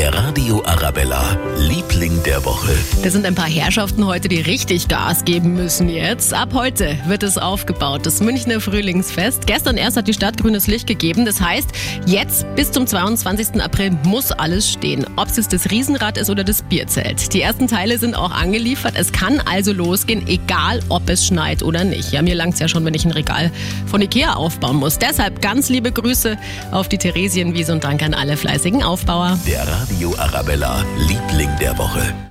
Der Radio Arabella, Liebling der Woche. Das sind ein paar Herrschaften heute, die richtig Gas geben müssen jetzt. Ab heute wird es aufgebaut, das Münchner Frühlingsfest. Gestern erst hat die Stadt grünes Licht gegeben. Das heißt, jetzt bis zum 22. April muss alles stehen. Ob es jetzt das Riesenrad ist oder das Bierzelt. Die ersten Teile sind auch angeliefert. Es kann also losgehen, egal ob es schneit oder nicht. Ja, mir langt es ja schon, wenn ich ein Regal von Ikea aufbauen muss. Deshalb ganz liebe Grüße auf die Theresienwiese und Dank an alle fleißigen Aufbauer. Der Radio Arabella, Liebling der Woche.